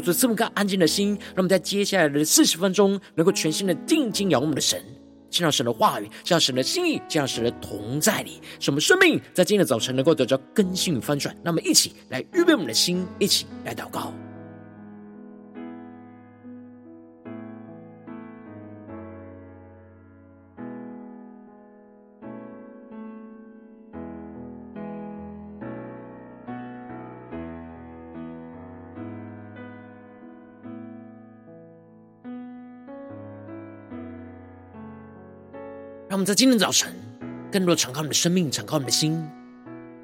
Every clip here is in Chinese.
就是这么个安静的心，让我们在接下来的四十分钟，能够全心的定睛仰望我们的神，见到神的话语，见到神的心意，见到神的同在里，使我们生命在今天的早晨能够得到更新与翻转。那么，一起来预备我们的心，一起来祷告。让我们在今天早晨，更多的敞开我们的生命，敞开你的心，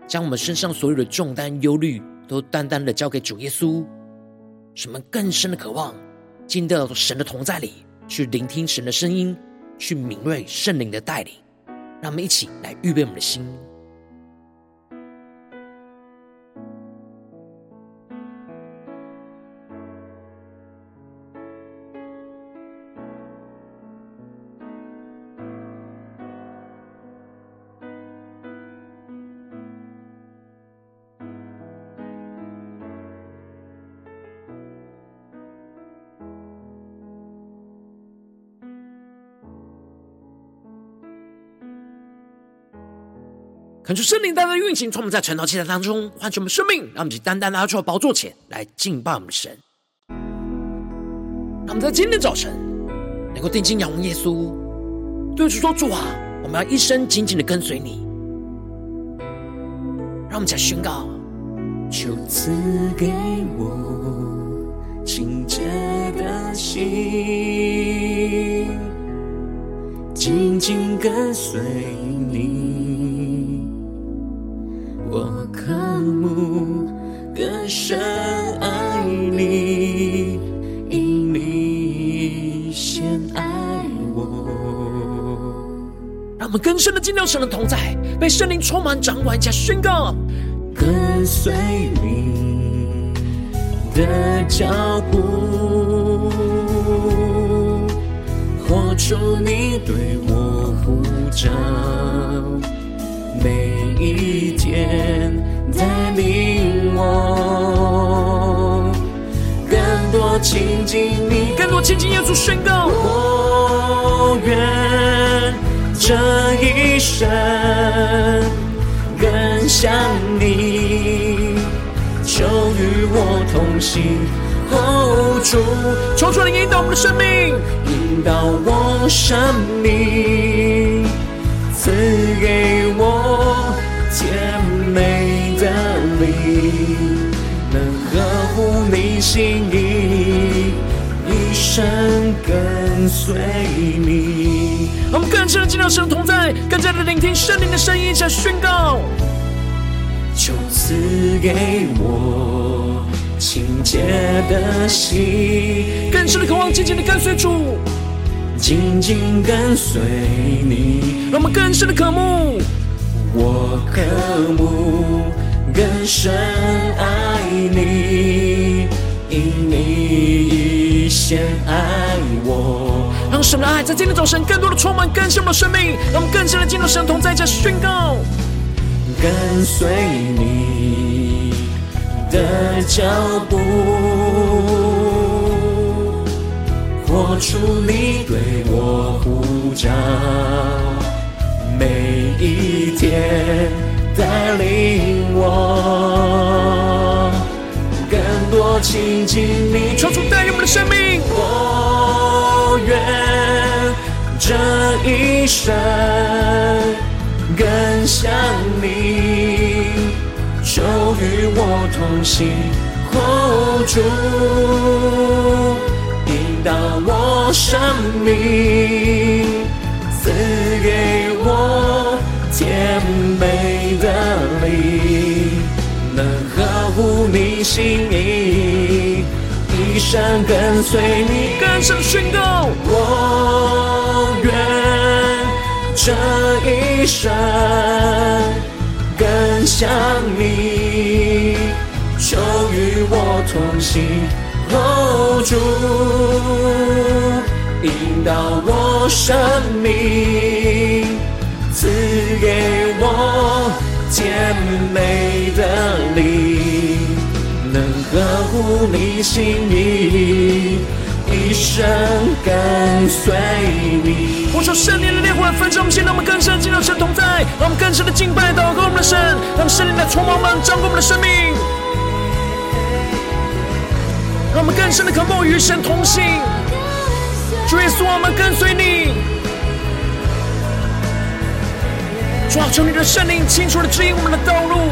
将我们身上所有的重担、忧虑，都单单的交给主耶稣。什么更深的渴望，进到神的同在里，去聆听神的声音，去敏锐圣灵的带领。让我们一起来预备我们的心。恳求圣灵单单运行，从我们在晨祷祭坛当中唤醒我们生命，让我们去单单拿出宝座前来敬拜我们的神。让我们在今天早晨能够定睛仰望耶稣，对主说：“主啊，我们要一生紧紧的跟随你。”让我们再宣告：“求赐给我清洁的心，紧紧跟随你。”我们更深的进入神的同在，被圣灵充满掌管，加宣告，跟随你的脚步，活出你对我呼召。每一天带领我，更多亲近你，更多亲近耶稣宣告。我愿这一生更像你，求与我同行。哦，主，求主你引导我们的生命，引导我生命。赐给我甜美的灵，能呵护你心意，一生跟随你。我们更深的进入神同在，更加的聆听圣灵的声音，向宣告：求赐给我清洁的心，更深的渴望，紧紧的跟随主。紧紧跟随你，让我们更深的渴慕。我渴慕更深神的爱在今天早晨更多的充满更新我们的生命，让我们更深的进入神同在，这宣告。跟随你的脚步。活出你对我呼召，每一天带领我，多亲近你。求主带领我们的生命，我愿这一生更像你，就与我同行，hold 住。引导我生命，赐给我甜美的灵，能呵护你心意，一生跟随你。更深宣告，我愿这一生更像你，求与我同行，Hold 住，引导我生命，赐给我甜美的灵，合乎你心意，一生跟随你。呼求圣灵的烈火来焚烧我们心，让我们更深进入神同在，让我们更深的敬拜祷告我们的神，让圣灵来充满我们，掌管我们的生命，让我们更深的渴慕与神同行。主耶稣，我们跟随你。主啊，求你的圣灵清楚的指引我们的道路，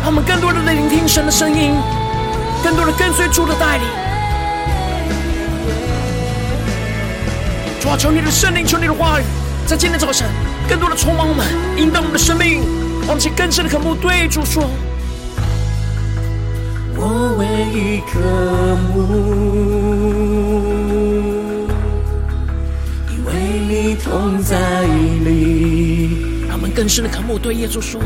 让我们更多的聆听神的声音，更多的跟随主的带领。主啊，求你的圣灵，求你的话语，在今天早晨更多的充满我们，引导我们的生命，让我们更深的渴慕对主说。我唯一渴慕，因为你同在里。让我们更深的渴慕对耶稣说。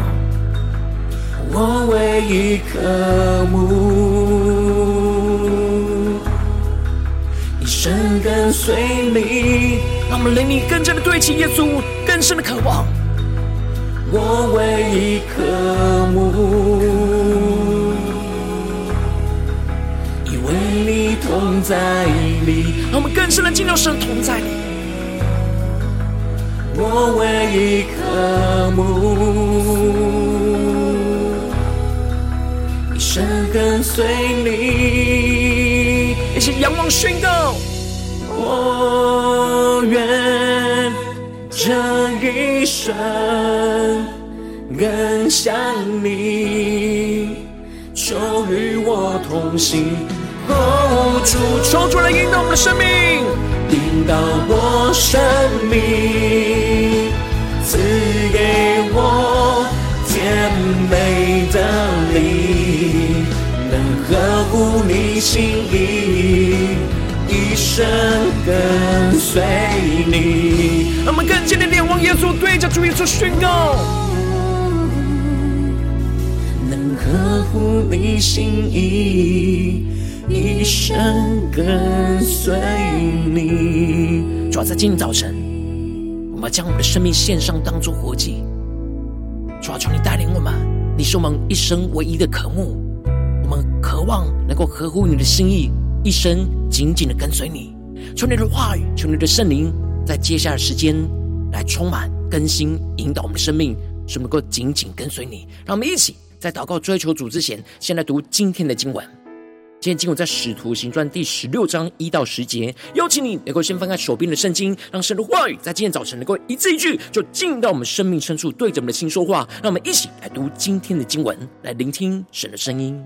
我唯一渴慕，一生跟随你。让我们灵里更加的对齐耶稣，更深的渴望。我唯一渴慕。因为你同在里，让我们更深的进入神同在里。我唯一渴慕，跟随你。一起仰望宣告，我愿这一生更像你，求与我同行。哦，主，求主，来引导我们的生命，引导我生命，赐给我甜美的心意，一生跟随你。我们更坚定的仰望耶稣，对着主耶稣宣告，能合乎你心意。一生跟随你。主要在今天早晨，我们将我们的生命献上，当作活祭。主要求你带领我们，你是我们一生唯一的渴慕。望能够合乎你的心意，一生紧紧的跟随你。求你的话语，求你的圣灵，在接下来的时间来充满、更新、引导我们的生命，使我们能够紧紧跟随你。让我们一起在祷告追求主之前，先来读今天的经文。今天经文在《使徒行传》第十六章一到十节，邀请你能够先翻开手边的圣经，让神的话语在今天早晨能够一字一句就进到我们生命深处，对着我们的心说话。让我们一起来读今天的经文，来聆听神的声音。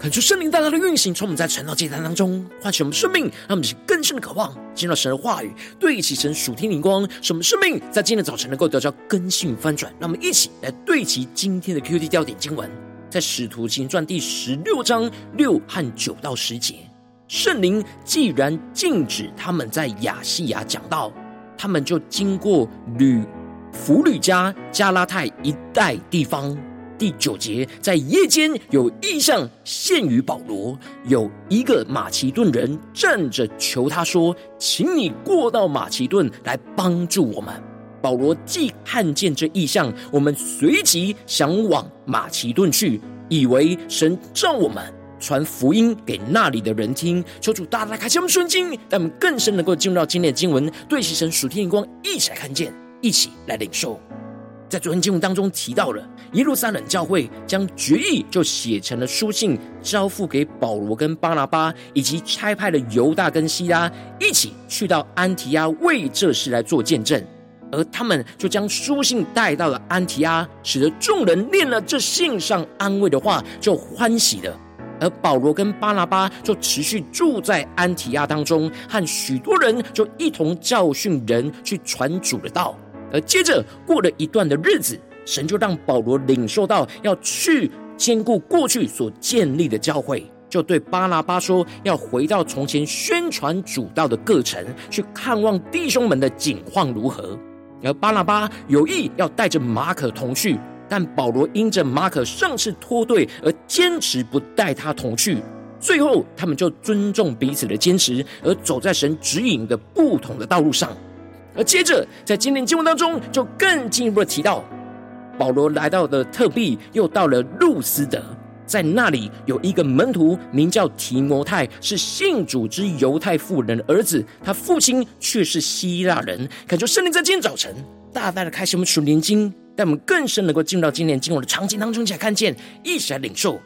恳求圣灵大大的运行，从我们在传道祭坛当中唤起我们生命，让我们是更深的渴望进入神的话语，对齐神属天灵光，使我们生命在今天早晨能够得到更新翻转。让我们一起来对齐今天的 QD 焦点经文，在使徒行传第十六章六和九到十节。圣灵既然禁止他们在亚细亚讲道，他们就经过吕弗吕家、加拉太一带地方。第九节，在夜间有异象现于保罗，有一个马其顿人站着求他说：“请你过到马其顿来帮助我们。”保罗既看见这异象，我们随即想往马其顿去，以为神召我们传福音给那里的人听。求主大大开启我们顺经，让我们更深能够进入到今天的经文，对齐神属天眼光，一起来看见，一起来领受。在昨天经文当中提到了耶路撒冷教会将决议就写成了书信，交付给保罗跟巴拿巴，以及差派了犹大跟西拉一起去到安提阿为这事来做见证，而他们就将书信带到了安提阿，使得众人念了这信上安慰的话，就欢喜了。而保罗跟巴拿巴就持续住在安提亚当中，和许多人就一同教训人去传主的道。而接着过了一段的日子，神就让保罗领受到要去兼顾过去所建立的教会，就对巴拿巴说，要回到从前宣传主道的各城，去看望弟兄们的景况如何。而巴拿巴有意要带着马可同去，但保罗因着马可上次脱队而坚持不带他同去。最后，他们就尊重彼此的坚持，而走在神指引的不同的道路上。而接着，在今天经文当中，就更进一步的提到，保罗来到了特庇，又到了路斯德，在那里有一个门徒名叫提摩太，是信主之犹太妇人的儿子，他父亲却是希腊人。感觉圣灵在今天早晨大大的开启我们属灵经，让我们更深能够进入到今天经文的场景当中，才看见，一起来领受。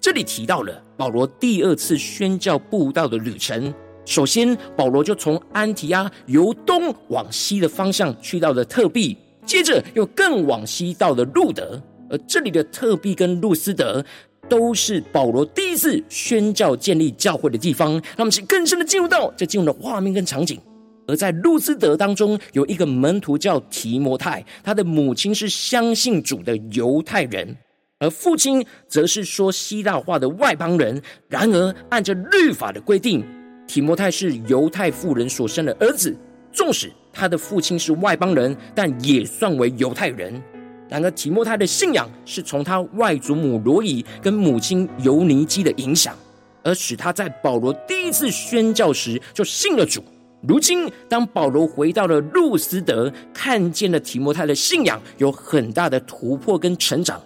这里提到了保罗第二次宣教布道的旅程。首先，保罗就从安提阿由东往西的方向去到了特庇，接着又更往西到了路德。而这里的特庇跟路斯德都是保罗第一次宣教建立教会的地方。他们是更深的进入到这进入的画面跟场景。而在路斯德当中，有一个门徒叫提摩太，他的母亲是相信主的犹太人，而父亲则是说希腊话的外邦人。然而，按着律法的规定，提摩太是犹太妇人所生的儿子，纵使他的父亲是外邦人，但也算为犹太人。然而，提摩太的信仰是从他外祖母罗以跟母亲尤尼基的影响，而使他在保罗第一次宣教时就信了主。如今，当保罗回到了路斯德，看见了提摩太的信仰有很大的突破跟成长。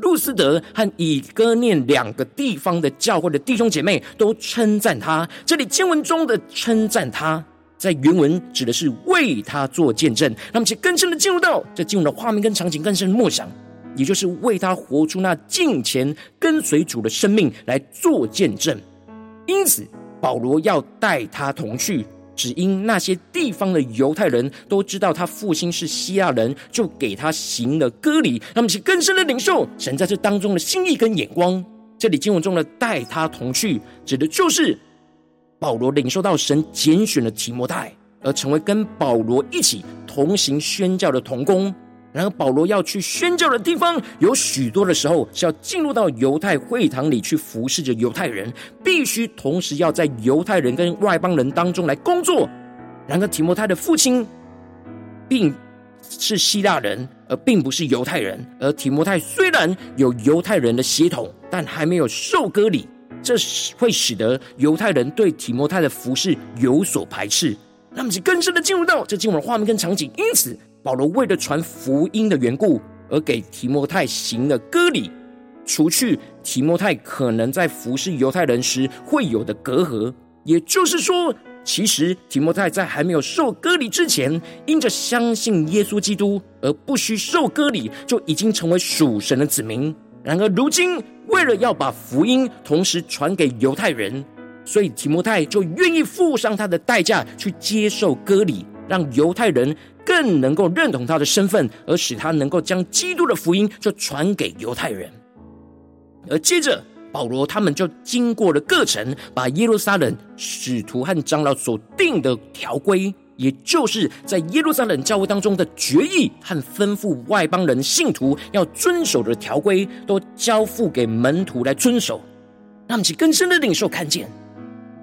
路斯德和以哥念两个地方的教会的弟兄姐妹都称赞他。这里经文中的称赞他，在原文指的是为他做见证。那么，且更深的进入到这进入的画面跟场景，更深的默想，也就是为他活出那敬虔跟随主的生命来做见证。因此，保罗要带他同去。只因那些地方的犹太人都知道他父亲是希腊人，就给他行了割礼。他们是更深的领受神在这当中的心意跟眼光。这里经文中的带他同去，指的就是保罗领受到神拣选了提摩太，而成为跟保罗一起同行宣教的同工。然而，保罗要去宣教的地方有许多的时候，是要进入到犹太会堂里去服侍着犹太人，必须同时要在犹太人跟外邦人当中来工作。然而，提摩太的父亲并是希腊人，而并不是犹太人。而提摩太虽然有犹太人的血统，但还没有受割礼，这会使得犹太人对提摩太的服侍有所排斥。那么，就更深的进入到这进入的画面跟场景，因此。保罗为了传福音的缘故，而给提摩太行了割礼，除去提摩太可能在服侍犹太人时会有的隔阂。也就是说，其实提摩太在还没有受割礼之前，因着相信耶稣基督而不需受割礼，就已经成为属神的子民。然而如今，为了要把福音同时传给犹太人，所以提摩太就愿意付上他的代价去接受割礼，让犹太人。更能够认同他的身份，而使他能够将基督的福音就传给犹太人。而接着，保罗他们就经过了各城，把耶路撒冷使徒和长老所定的条规，也就是在耶路撒冷教会当中的决议和吩咐外邦人信徒要遵守的条规，都交付给门徒来遵守。那么，其更深的领受看见，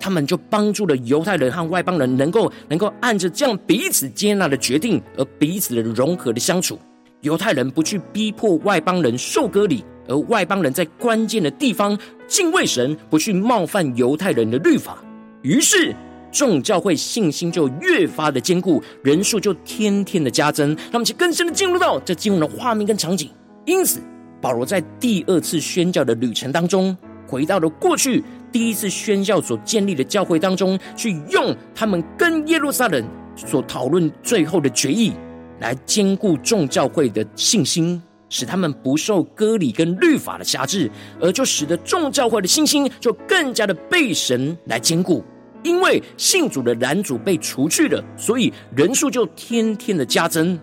他们就帮助了犹太人和外邦人，能够能够按着这样彼此接纳的决定，而彼此的融合的相处。犹太人不去逼迫外邦人受割礼。而外邦人在关键的地方敬畏神，不去冒犯犹太人的律法，于是众教会信心就越发的坚固，人数就天天的加增。他们就更深的进入到这经文的画面跟场景。因此，保罗在第二次宣教的旅程当中，回到了过去第一次宣教所建立的教会当中，去用他们跟耶路撒冷所讨论最后的决议，来坚固众教会的信心。使他们不受割礼跟律法的辖制，而就使得众教会的信心就更加的被神来坚固。因为信主的拦阻被除去了，所以人数就天天的加增。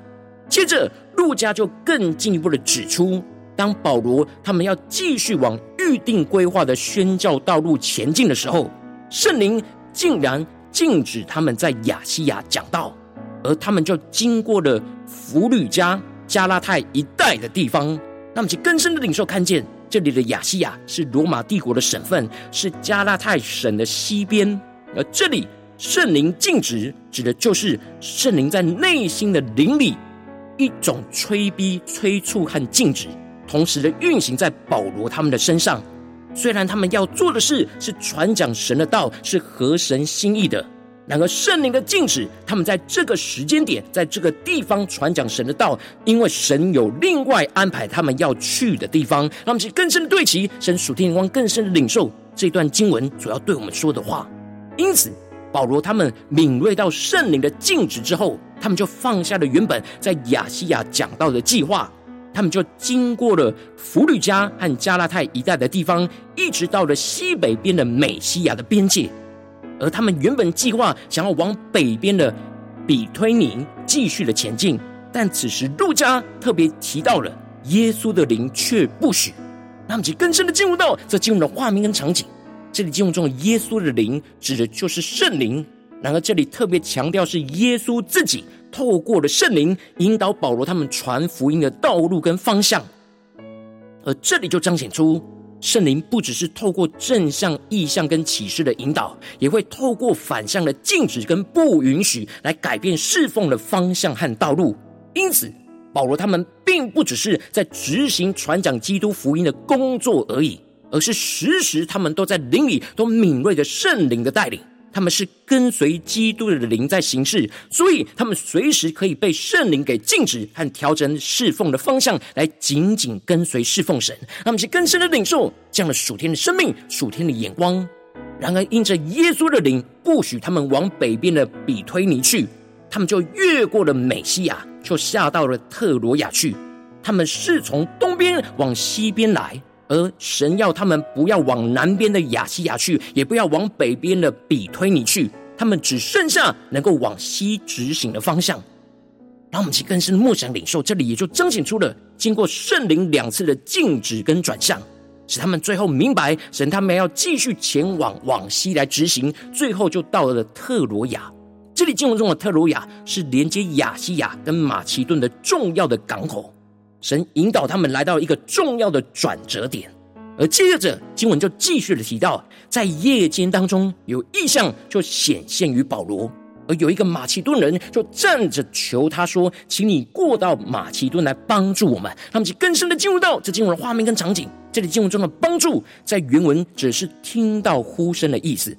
接着，路加就更进一步的指出，当保罗他们要继续往预定规划的宣教道路前进的时候，圣灵竟然禁止他们在亚细亚讲道，而他们就经过了弗吕加。加拉太一带的地方，那么其更深的领受看见，这里的亚细亚是罗马帝国的省份，是加拉太省的西边。而这里圣灵禁止，指的就是圣灵在内心的灵里一种催逼、催促和禁止，同时的运行在保罗他们的身上。虽然他们要做的事是传讲神的道，是合神心意的。然而，圣灵的禁止，他们在这个时间点，在这个地方传讲神的道，因为神有另外安排他们要去的地方。让我们去更深的对齐神属天光，更深的领受这段经文所要对我们说的话。因此，保罗他们敏锐到圣灵的禁止之后，他们就放下了原本在亚细亚讲道的计划，他们就经过了弗吕家和加拉太一带的地方，一直到了西北边的美西亚的边界。而他们原本计划想要往北边的比推尼继续的前进，但此时路加特别提到了耶稣的灵却不许。那么，就更深的进入到这进入的画面跟场景。这里进入中的耶稣的灵指的就是圣灵，然而这里特别强调是耶稣自己透过了圣灵引导保罗他们传福音的道路跟方向。而这里就彰显出。圣灵不只是透过正向、意象跟启示的引导，也会透过反向的禁止跟不允许来改变侍奉的方向和道路。因此，保罗他们并不只是在执行传讲基督福音的工作而已，而是时时他们都在灵里都敏锐着圣灵的带领。他们是跟随基督的灵在行事，所以他们随时可以被圣灵给禁止和调整侍奉的方向，来紧紧跟随侍奉神。他们是更深的领受这样的属天的生命、属天的眼光。然而，因着耶稣的灵不许他们往北边的比推尼去，他们就越过了美西亚，就下到了特罗亚去。他们是从东边往西边来。而神要他们不要往南边的亚细亚去，也不要往北边的比推尼去，他们只剩下能够往西直行的方向。让我们去更深默想领受，这里也就彰显出了经过圣灵两次的禁止跟转向，使他们最后明白神他们要继续前往往西来执行，最后就到了特罗亚。这里经文中的特罗亚是连接亚细亚跟马其顿的重要的港口。神引导他们来到一个重要的转折点，而接着经文就继续的提到，在夜间当中有异象就显现于保罗，而有一个马其顿人就站着求他说：“请你过到马其顿来帮助我们。”他们就更深的进入到这经文的画面跟场景。这里经文中的帮助，在原文只是听到呼声的意思，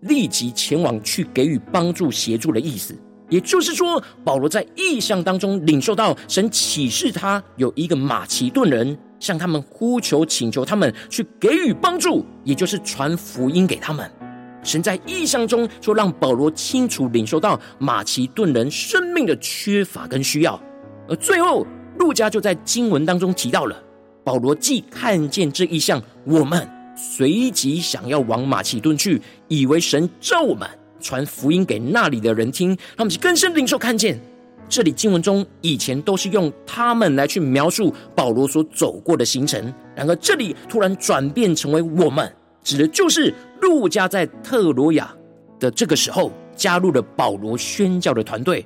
立即前往去给予帮助协助的意思。也就是说，保罗在异象当中领受到神启示他有一个马其顿人向他们呼求，请求他们去给予帮助，也就是传福音给他们。神在异象中就让保罗清楚领受到马其顿人生命的缺乏跟需要。而最后，路加就在经文当中提到了，保罗既看见这一象，我们随即想要往马其顿去，以为神召我们。传福音给那里的人听，他们是更深领受看见，这里经文中以前都是用他们来去描述保罗所走过的行程，然而这里突然转变成为我们，指的就是路加在特罗亚的这个时候加入了保罗宣教的团队，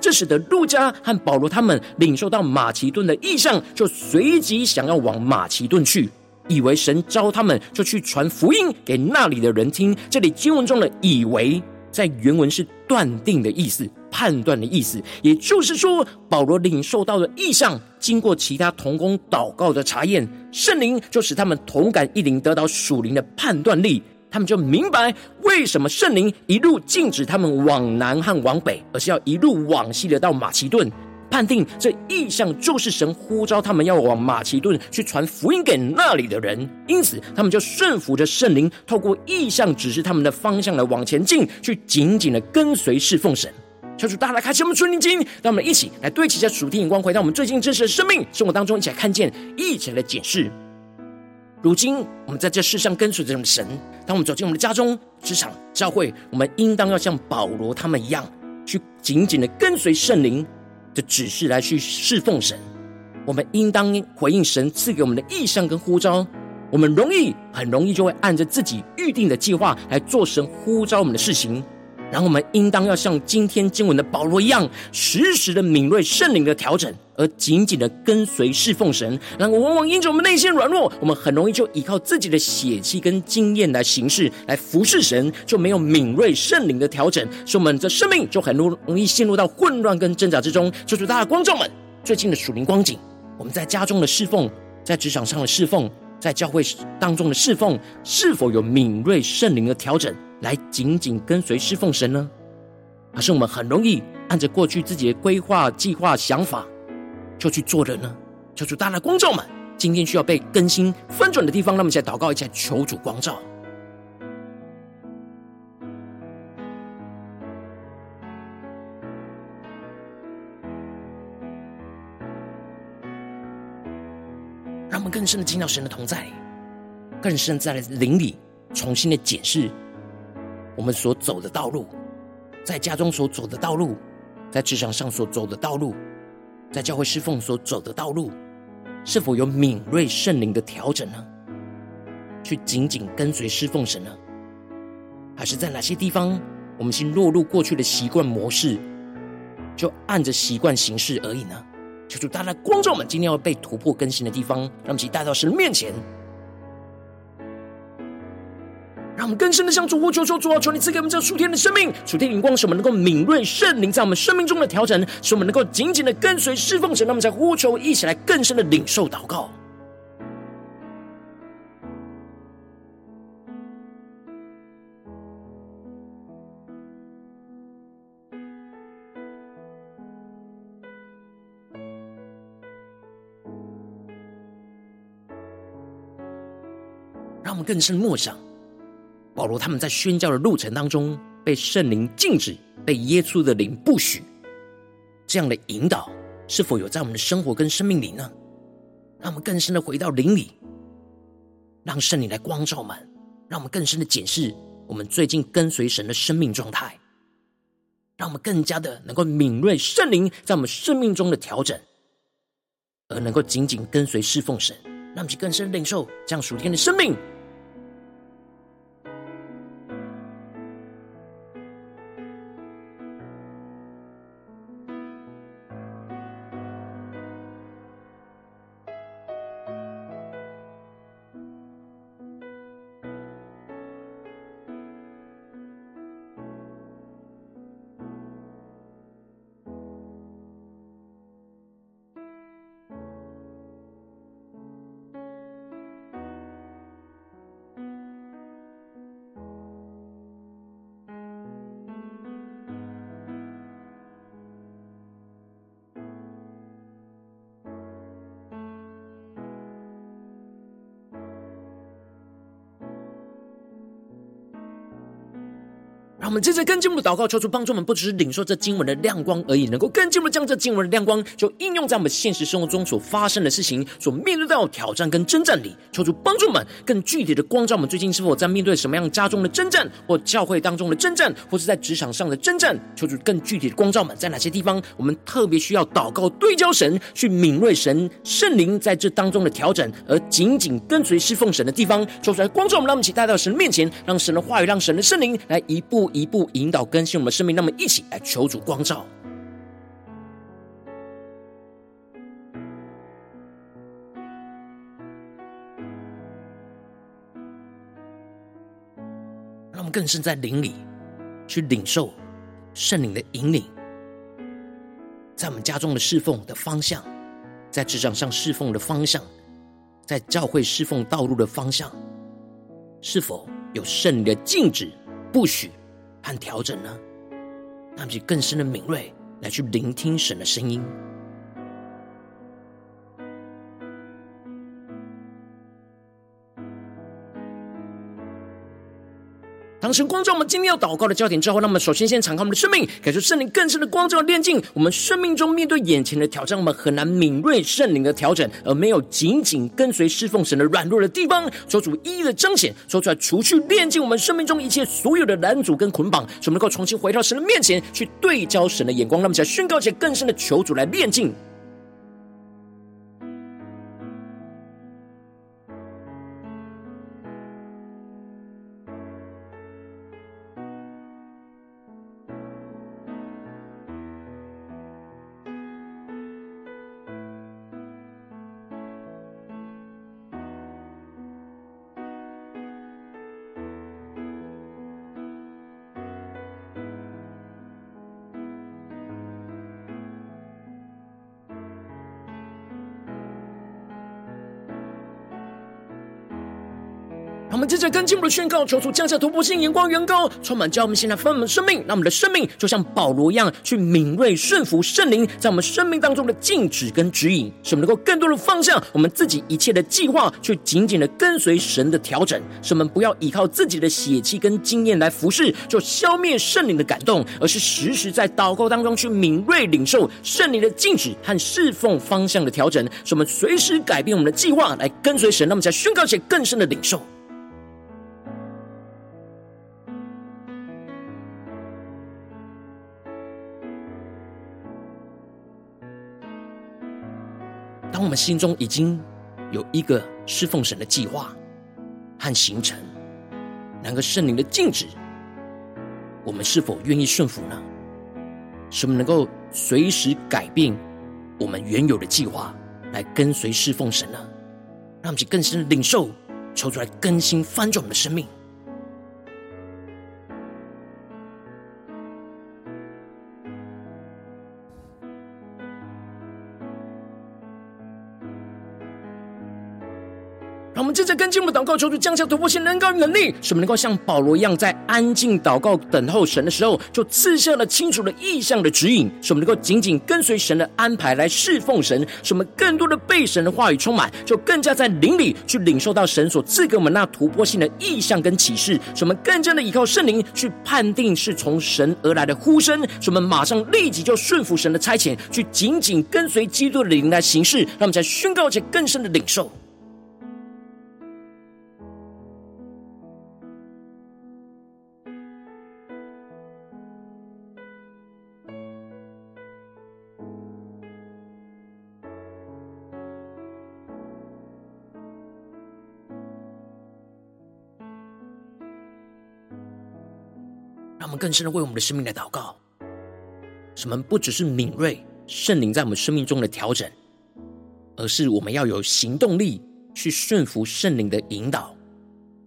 这使得路加和保罗他们领受到马其顿的意象，就随即想要往马其顿去，以为神召他们就去传福音给那里的人听。这里经文中的“以为”在原文是断定的意思。判断的意思，也就是说，保罗领受到的意象，经过其他同工祷告的查验，圣灵就使他们同感一灵，得到属灵的判断力。他们就明白为什么圣灵一路禁止他们往南和往北，而是要一路往西的到马其顿。判定这异象就是神呼召他们要往马其顿去传福音给那里的人，因此他们就顺服着圣灵，透过异象指示他们的方向来往前进，去紧紧的跟随侍奉神。求主大家来开启我们属灵经，让我们一起来对齐一下属天眼光，回到我们最近真实的生命生活当中，一起来看见，一起来检视。如今我们在这世上跟随着我们的神，当我们走进我们的家中、职场、教会，我们应当要像保罗他们一样，去紧紧的跟随圣灵的指示来去侍奉神。我们应当回应神赐给我们的意象跟呼召。我们容易很容易就会按着自己预定的计划来做神呼召我们的事情。然后我们应当要像今天经文的保罗一样，时时的敏锐圣灵的调整，而紧紧的跟随侍奉神。然后往往因着我们内心软弱，我们很容易就依靠自己的血气跟经验来行事，来服侍神，就没有敏锐圣灵的调整，所以我们的生命就很容容易陷入到混乱跟挣扎之中。求主大家观众们，最近的属灵光景，我们在家中的侍奉，在职场上的侍奉，在教会当中的侍奉，是否有敏锐圣灵的调整？来紧紧跟随侍奉神呢？还是我们很容易按着过去自己的规划、计划、想法就去做的呢？求主大大光照们，今天需要被更新翻转的地方，让我们一起来祷告，一起来求主光照。让我们更深的进到神的同在，更深在灵里重新的检视。我们所走的道路，在家中所走的道路，在职场上所走的道路，在教会侍奉所走的道路，是否有敏锐圣灵的调整呢？去紧紧跟随侍奉神呢？还是在哪些地方，我们先落入过去的习惯模式，就按着习惯行事而已呢？求主大家光照们，今天要被突破更新的地方，让我们一起带到神面前。让我们更深的向主呼求，求主啊，求你赐给我们这数天的生命、数天灵光，使我们能够敏锐圣灵在我们生命中的调整，使我们能够紧紧的跟随侍奉神。让我们在呼求，一起来更深的领受祷告。让我们更深默想。保罗他们在宣教的路程当中，被圣灵禁止，被耶稣的灵不许，这样的引导是否有在我们的生活跟生命里呢？让我们更深的回到灵里，让圣灵来光照我们，让我们更深的检视我们最近跟随神的生命状态，让我们更加的能够敏锐圣灵在我们生命中的调整，而能够紧紧跟随侍奉神，让我们去更深领受这样属天的生命。让我们接着更进一步的祷告，求主帮助我们，不只是领受这经文的亮光而已，能够更进一步将这经文的亮光，就应用在我们现实生活中所发生的事情、所面对到的挑战跟征战里。求主帮助我们，更具体的光照我们最近是否在面对什么样家中的征战，或教会当中的征战，或是在职场上的征战。求主更具体的光照我们，在哪些地方我们特别需要祷告对焦神，去敏锐神圣灵在这当中的调整，而紧紧跟随侍奉神的地方。求主来光照我们，让我们一起带到神的面前，让神的话语，让神的圣灵来一步一步引导更新我们的生命，那么一起来求主光照，让我们更深在灵里去领受圣灵的引领，在我们家中的侍奉的方向，在职场上侍奉的方向，在教会侍奉道路的方向，是否有圣灵的禁止、不许？和调整呢？那么就更深的敏锐来去聆听神的声音。当神光照我们今天要祷告的焦点之后，那么首先先敞开我们的生命，感受圣灵更深的光照炼净我们生命中面对眼前的挑战，我们很难敏锐圣灵的调整，而没有紧紧跟随侍奉神的软弱的地方，求主一一的彰显，说出来除去炼净我们生命中一切所有的拦阻跟捆绑，使我们能够重新回到神的面前去对焦神的眼光，那么在宣告一些更深的求主来炼净。接着跟进一步的宣告，求主降下突破性眼光，远高充满，叫我们现在分我们生命，让我们的生命就像保罗一样，去敏锐顺服圣灵在我们生命当中的禁止跟指引，使我们能够更多的放下我们自己一切的计划，去紧紧的跟随神的调整，使我们不要依靠自己的血气跟经验来服侍，就消灭圣灵的感动，而是时时在祷告当中去敏锐领受圣灵的禁止和侍奉方向的调整，使我们随时改变我们的计划来跟随神，那么才宣告一些更深的领受。们心中已经有一个侍奉神的计划和行程，然而圣灵的禁止，我们是否愿意顺服呢？使我们能够随时改变我们原有的计划，来跟随侍奉神呢？让我们更深的领受，求主来更新翻转我们的生命。在跟进我们祷告，求主降下突破性能高能力，使我们能够像保罗一样，在安静祷告等候神的时候，就赐下了清楚的意象的指引，使我们能够紧紧跟随神的安排来侍奉神，使我们更多的被神的话语充满，就更加在灵里去领受到神所赐给我们那突破性的意象跟启示，使我们更加的依靠圣灵去判定是从神而来的呼声，使我们马上立即就顺服神的差遣，去紧紧跟随基督的灵来行事，让我们在宣告且更深的领受。让我们更深的为我们的生命来祷告，什么不只是敏锐圣灵在我们生命中的调整，而是我们要有行动力去顺服圣灵的引导，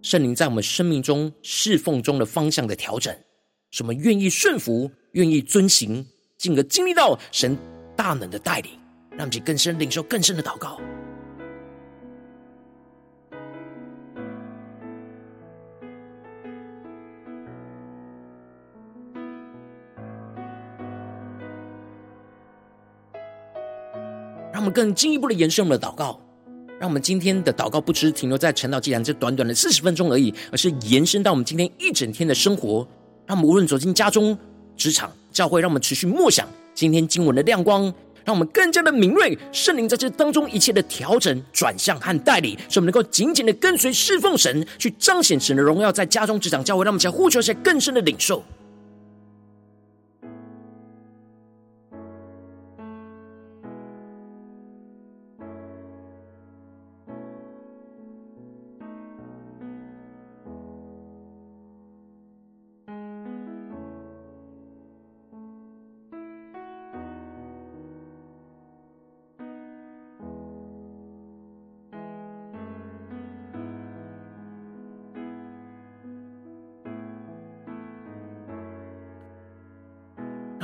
圣灵在我们生命中侍奉中的方向的调整，什么愿意顺服，愿意遵行，进而经历到神大能的带领，让其更深领受更深的祷告。更进一步的延伸我们的祷告，让我们今天的祷告不只停留在晨祷祭坛这短短的四十分钟而已，而是延伸到我们今天一整天的生活，让我们无论走进家中、职场、教会，让我们持续默想今天经文的亮光，让我们更加的敏锐圣灵在这当中一切的调整、转向和带领，使我们能够紧紧的跟随侍奉神，去彰显神的荣耀，在家中、职场、教会，让我们想呼求一些更深的领受。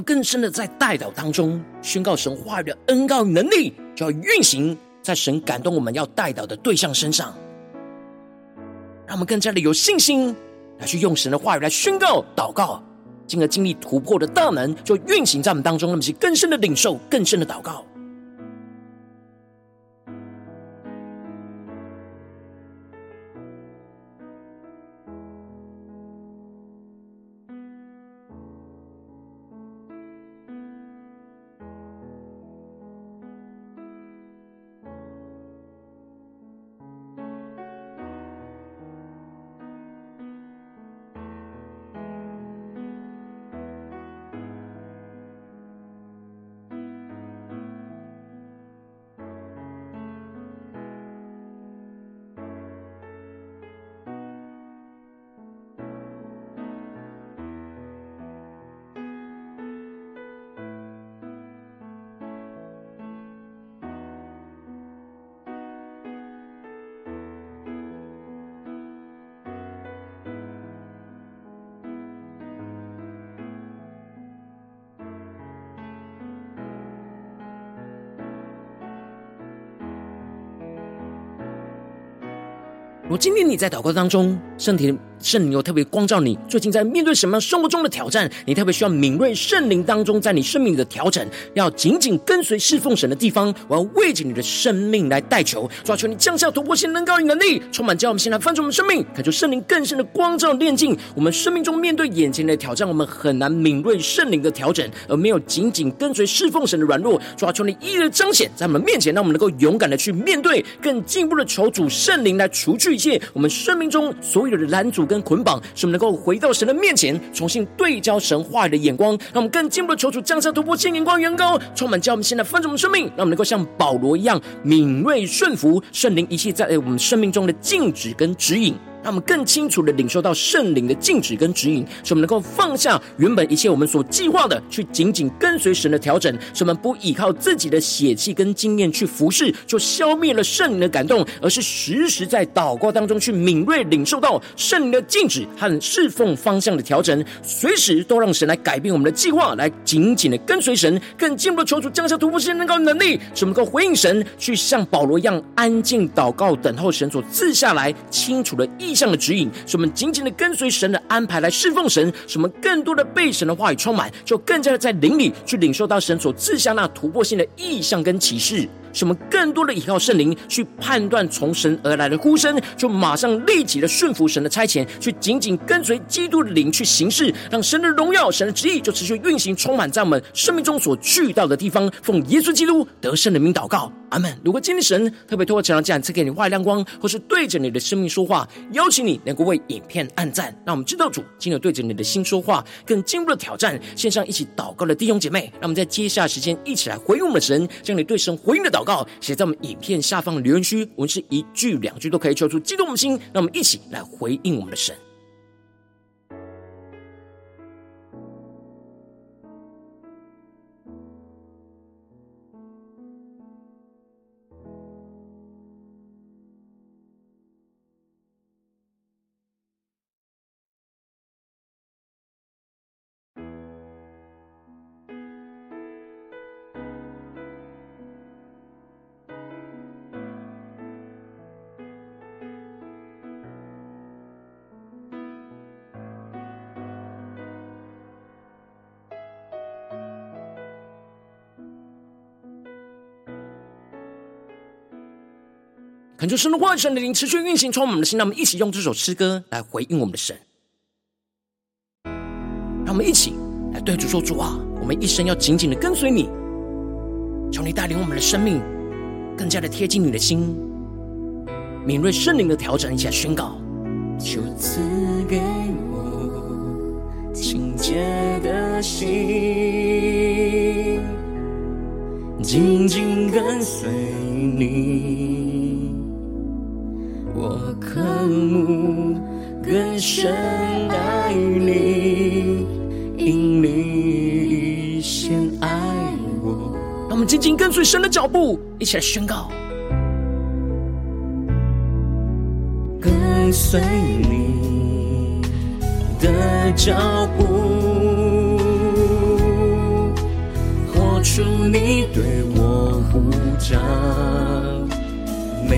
更深的在代祷当中宣告神话语的恩告能力，就要运行在神感动我们要代祷的对象身上。让我们更加的有信心来去用神的话语来宣告祷告，进而经历突破的大能，就运行在我们当中。让我们去更深的领受，更深的祷告。如今天你在祷告当中，圣体圣灵又特别光照你，最近在面对什么样生活中的挑战？你特别需要敏锐圣灵当中在你生命的调整，要紧紧跟随侍奉神的地方。我要为着你的生命来代求，抓求你降下突破性能高与能力，充满叫我们现在翻转我们生命，感受圣灵更深的光照炼净我们生命中面对眼前的挑战，我们很难敏锐圣灵的调整，而没有紧紧跟随侍奉神的软弱。抓求你一一彰显在我们面前，让我们能够勇敢的去面对，更进一步的求主圣灵来除去一切我们生命中所有有的拦阻。跟捆绑，使我们能够回到神的面前，重新对焦神话语的眼光，让我们更进一步的求主降下突破性眼光，远高充满，教我们现在翻转我们生命，让我们能够像保罗一样敏锐顺服圣灵一切在我们生命中的禁止跟指引。让我们更清楚的领受到圣灵的禁止跟指引，使我们能够放下原本一切我们所计划的，去紧紧跟随神的调整，使我们不依靠自己的血气跟经验去服侍，就消灭了圣灵的感动，而是时时在祷告当中去敏锐领受到圣灵的禁止和侍奉方向的调整，随时都让神来改变我们的计划，来紧紧的跟随神，更进一步的求主降下突破性能够能力，使我们能够回应神，去像保罗一样安静祷告，等候神所赐下来清楚的意。意向的指引，使我们紧紧的跟随神的安排来侍奉神，使我们更多的被神的话语充满，就更加的在灵里去领受到神所赐下那突破性的意向跟启示。使我们更多的依靠圣灵去判断从神而来的呼声，就马上立即的顺服神的差遣，去紧紧跟随基督的灵去行事，让神的荣耀、神的旨意就持续运行，充满在我们生命中所去到的地方。奉耶稣基督得胜的名祷告，阿门。如果今天神特别透过这样赐给你话语亮光，或是对着你的生命说话，邀请你能够为影片按赞，让我们知道主今日对着你的心说话，更进一步的挑战。线上一起祷告的弟兄姐妹，让我们在接下来时间一起来回应我们的神，将你对神回应的祷。祷告写在我们影片下方的留言区，我们是一句两句都可以求出激动的心，让我们一起来回应我们的神。恳求神的话语、神的灵持续运行，充满我们的心。让我们一起用这首诗歌来回应我们的神。让我们一起来对主说：主啊，我们一生要紧紧的跟随你。求你带领我们的生命更加的贴近你的心，敏锐圣灵的调整，一起来宣告。求赐给我清洁的心，紧紧跟随你，们紧紧跟随神的脚步，一起来宣告。跟随你的脚步，活出你对我呼召，每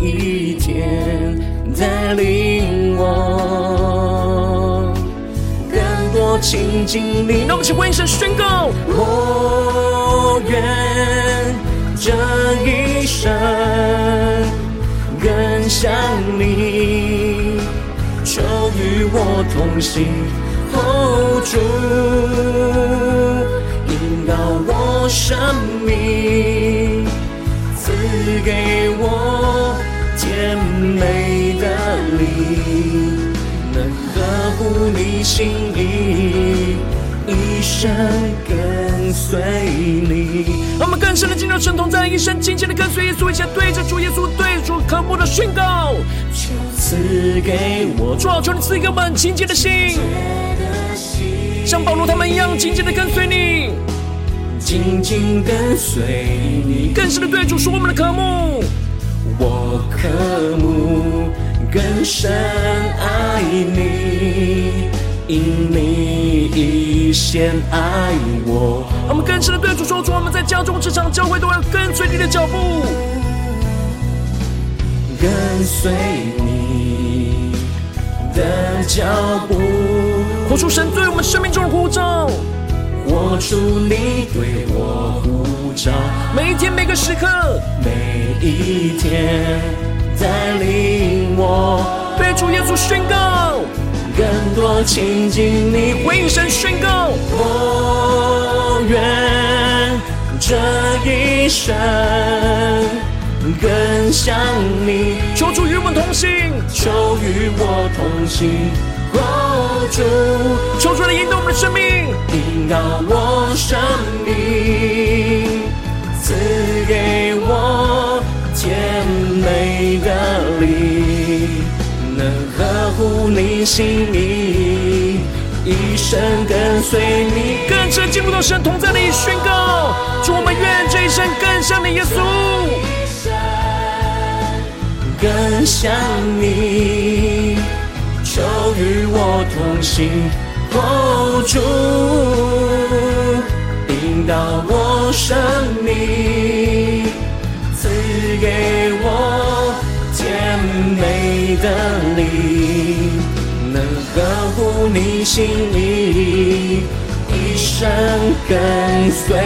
一天带领我更多亲近你。让我们一起为神宣告：我愿这一生。更像你，求与我同行，Hold 住，引导我生命，赐给我甜美的灵，能呵护你心意，一生跟随你。让我们更深的进入神同在，一生紧紧的跟随耶稣，一起对着主耶稣对。主渴慕的宣告，求赐给我，主啊，求你赐给我们清洁的心，像保罗他们一样紧紧的跟随你，紧紧跟随你，更深的对主说我们的渴慕，我渴慕更深爱你，因你已先爱我。我们更深的对主说，主，我们在家中、职场、教会都要跟随你的脚步。跟随你的脚步，活出神对我们生命中的呼召，活出你对我呼召。每一天每个时刻，每一天带领我，对主耶稣宣告，更多亲近你，回应神宣告，我愿这一生。更像你，求主与我同行，求与我同行，Hold 住，求主来引导我们的生命，引导我生命，赐给我甜美的灵，合乎你心意，一生跟随你。更深进入到神同在里宣告，祝我们愿这一生更像你耶稣。更像你，求与我同行主，引导我生命，赐给我甜美的灵，能合乎你心意。一生跟随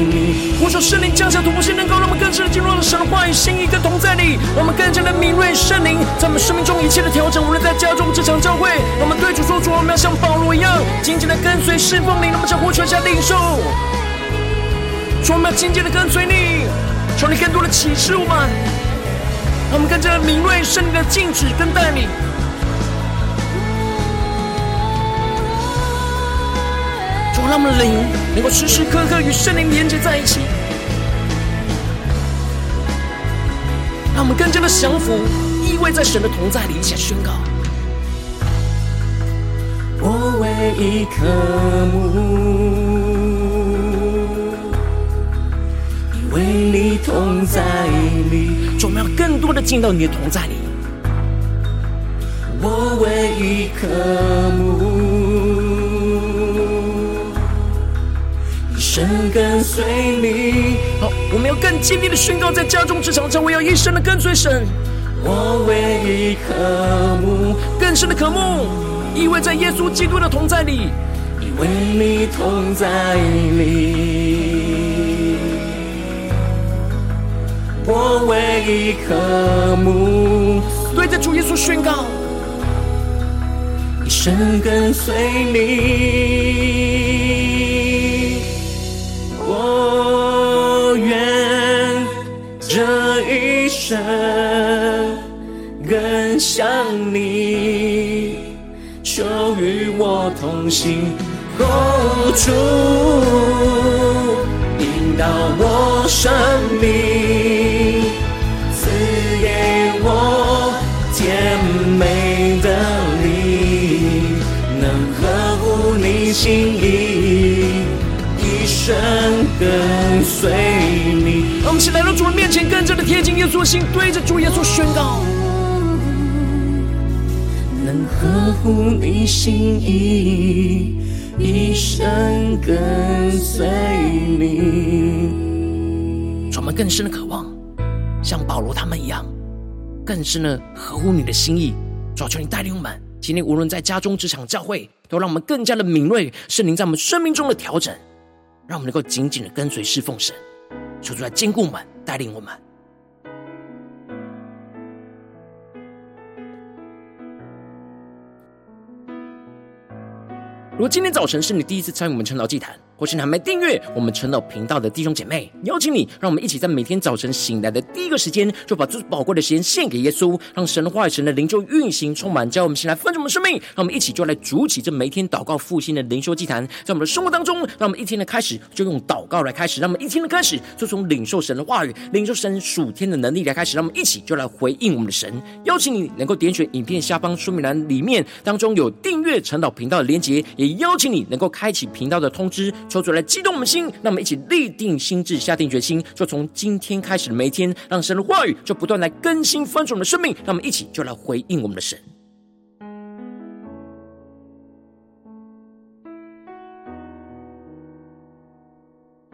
你。呼求圣灵降下突破性，能够让我们更深的进入到神的话语、心意跟同在里，让我们更加的敏锐圣灵在我们生命中一切的调整。无论在家中、职场、教会，让我们对主说：主，我们要像保罗一样，紧紧的跟随侍奉你。那么，将呼求下领受，主，我们要紧紧的跟随你，求你更多的启示我们，我们更加的敏锐圣灵的禁止跟带领。让我们的灵能够时时刻刻与圣灵连接在一起，让我们更加的降服，依偎在神的同在里，一起宣告。我唯一渴慕，为你同在里，我们要更多的进到你的同在里。我唯一渴慕。一生跟随你，好，我们要更坚定的宣告，在家中、职场上，我要一生的跟随神。我唯一渴慕，更深的渴慕，依偎在耶稣基督的同在里，依偎你同在里，我唯一渴慕。对着主耶稣宣告，一生跟随你，我愿这一生更像你，求与我同行，生跟随你。让我们一起来到主人面前，更加的贴近耶稣心，对着主耶稣宣告，能合乎你心意。一生跟随你，我们更深的渴望，像保罗他们一样，更深的合乎你的心意。主求你带领我们，今天无论在家中、职场、教会，都让我们更加的敏锐圣灵在我们生命中的调整，让我们能够紧紧的跟随侍奉神。求主来坚固我们，带领我们。如果今天早晨是你第一次参与我们晨祷祭坛，或是你还没订阅我们陈老频道的弟兄姐妹，邀请你，让我们一起在每天早晨醒来的第一个时间，就把最宝贵的时间献给耶稣，让神的话语、神的灵就运行充满，叫我们先来分盛我们生命。让我们一起就来筑起这每天祷告复兴的灵修祭坛，在我们的生活当中，让我们一天的开始就用祷告来开始，让我们一天的开始就从领受神的话语、领受神属天的能力来开始，让我们一起就来回应我们的神。邀请你能够点选影片下方说明栏里面当中有订阅陈老频道的连结，也。邀请你能够开启频道的通知，求主来激动我们心，让我们一起立定心智，下定决心，就从今天开始的每一天，让神的话语就不断来更新翻转我们的生命，让我们一起就来回应我们的神。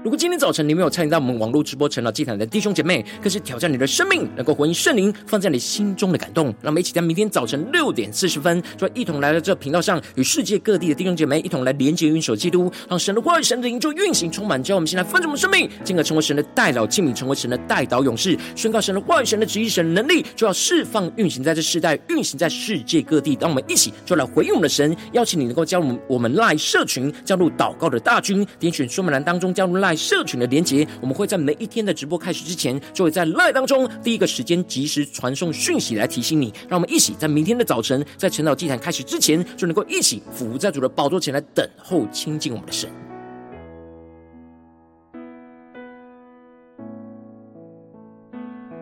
如果今天早晨你没有参与到我们网络直播成了祭坛的弟兄姐妹，更是挑战你的生命，能够回应圣灵放在你心中的感动。让我们一起在明天早晨六点四十分，就一同来到这频道上，与世界各地的弟兄姐妹一同来连接、运手基督，让神的话语、神的灵就运行充满。叫我们先来分盛我们生命，进而成为神的代祷器皿，成为神的代祷勇士，宣告神的话语、神的旨意、神的能力，就要释放、运行在这世代，运行在世界各地。让我们一起就来回应我们的神，邀请你能够加入我们 LINE 社群，加入祷告的大军，点选说明栏当中加入赖社群的连接，我们会在每一天的直播开始之前，就会在 live 当中第一个时间及时传送讯息来提醒你。让我们一起在明天的早晨，在晨岛祭坛开始之前，就能够一起俯在主的宝座前来等候亲近我们的神。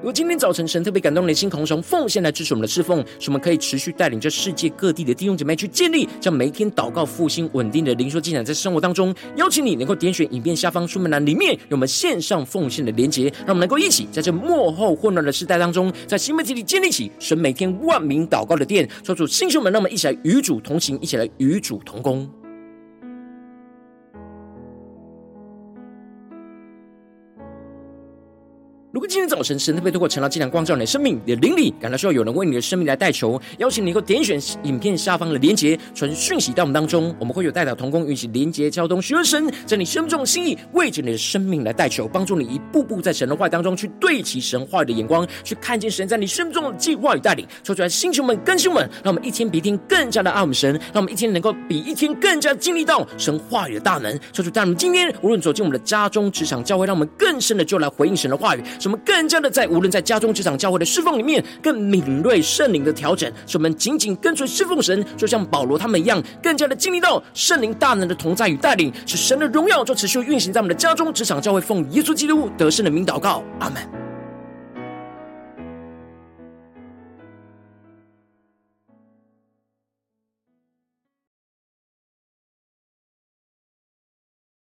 如果今天早晨神特别感动你的心，同时奉献来支持我们的侍奉，使我们可以持续带领着世界各地的弟兄姐妹去建立，将每一天祷告复兴稳定的灵修进展在生活当中。邀请你能够点选影片下方说明栏里面有我们线上奉献的连结，让我们能够一起在这幕后混乱的时代当中，在新媒体里建立起神每天万名祷告的殿。说出弟兄们，让我们一起来与主同行，一起来与主同工。果今天早晨神特别透过晨祷祭坛光照你的生命，你的灵里感到需要有人为你的生命来代求，邀请你能够点选影片下方的。连结，传讯息到我们当中，我们会有代祷同工，与其连结交通，学神在你生命中的心意，为着你的生命来代求，帮助你一步步在神的话语当中去对齐神话语的眼光，去看见神在你生命中的计划与带领。说出来，星球们、更新们，让我们一天比一天更加的爱我们神，让我们一天能够比一天更加经历到神话语的大能。说出，但我们今天无论走进我们的家中、职场、教会，让我们更深的就来回应神的话语。什我们更加的在无论在家中、职场、教会的侍奉里面，更敏锐圣灵的调整，使我们紧紧跟随侍奉神，就像保罗他们一样，更加的经历到圣灵大能的同在与带领，使神的荣耀就持续运行在我们的家中、职场、教会，奉耶稣基督得胜的名祷告，阿门。